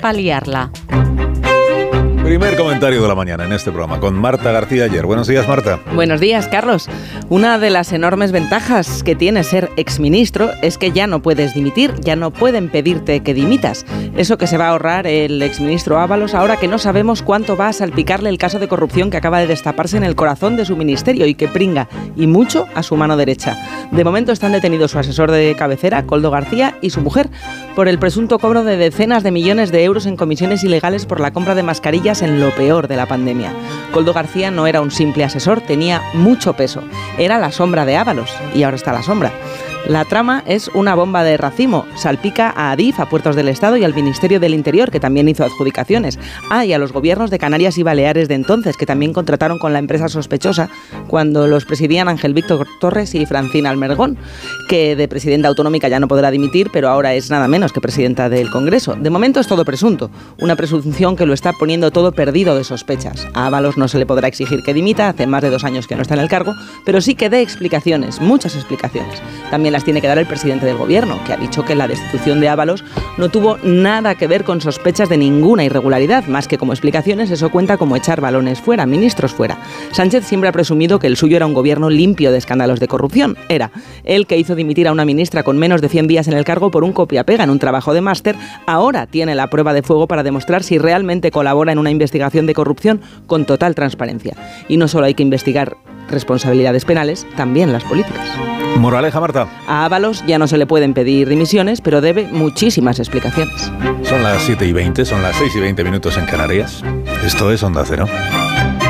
paliarla. Primer comentario de la mañana en este programa con Marta García ayer. Buenos días, Marta. Buenos días, Carlos. Una de las enormes ventajas que tiene ser exministro es que ya no puedes dimitir, ya no pueden pedirte que dimitas. Eso que se va a ahorrar el exministro Ábalos ahora que no sabemos cuánto va a salpicarle el caso de corrupción que acaba de destaparse en el corazón de su ministerio y que pringa y mucho a su mano derecha. De momento están detenidos su asesor de cabecera, Coldo García, y su mujer por el presunto cobro de decenas de millones de euros en comisiones ilegales por la compra de mascarillas en lo peor de la pandemia. Coldo García no era un simple asesor, tenía mucho peso. Era la sombra de Ábalos y ahora está la sombra. La trama es una bomba de racimo. Salpica a Adif, a Puertos del Estado y al Ministerio del Interior, que también hizo adjudicaciones. Ah, y a los gobiernos de Canarias y Baleares de entonces, que también contrataron con la empresa sospechosa cuando los presidían Ángel Víctor Torres y Francina Almergón, que de presidenta autonómica ya no podrá dimitir, pero ahora es nada menos que presidenta del Congreso. De momento es todo presunto, una presunción que lo está poniendo todo perdido de sospechas. A Ábalos no se le podrá exigir que dimita, hace más de dos años que no está en el cargo, pero sí que dé explicaciones, muchas explicaciones. También las tiene que dar el presidente del gobierno, que ha dicho que la destitución de Ábalos no tuvo nada que ver con sospechas de ninguna irregularidad, más que como explicaciones eso cuenta como echar balones fuera, ministros fuera. Sánchez siempre ha presumido que el suyo era un gobierno limpio de escándalos de corrupción. Era el que hizo dimitir a una ministra con menos de 100 días en el cargo por un copia-pega en un trabajo de máster, ahora tiene la prueba de fuego para demostrar si realmente colabora en una investigación de corrupción con total transparencia. Y no solo hay que investigar responsabilidades penales, también las políticas. Moraleja, Marta. A Ábalos ya no se le pueden pedir dimisiones, pero debe muchísimas explicaciones. Son las 7 y 20, son las 6 y 20 minutos en Canarias. Esto es Onda Cero.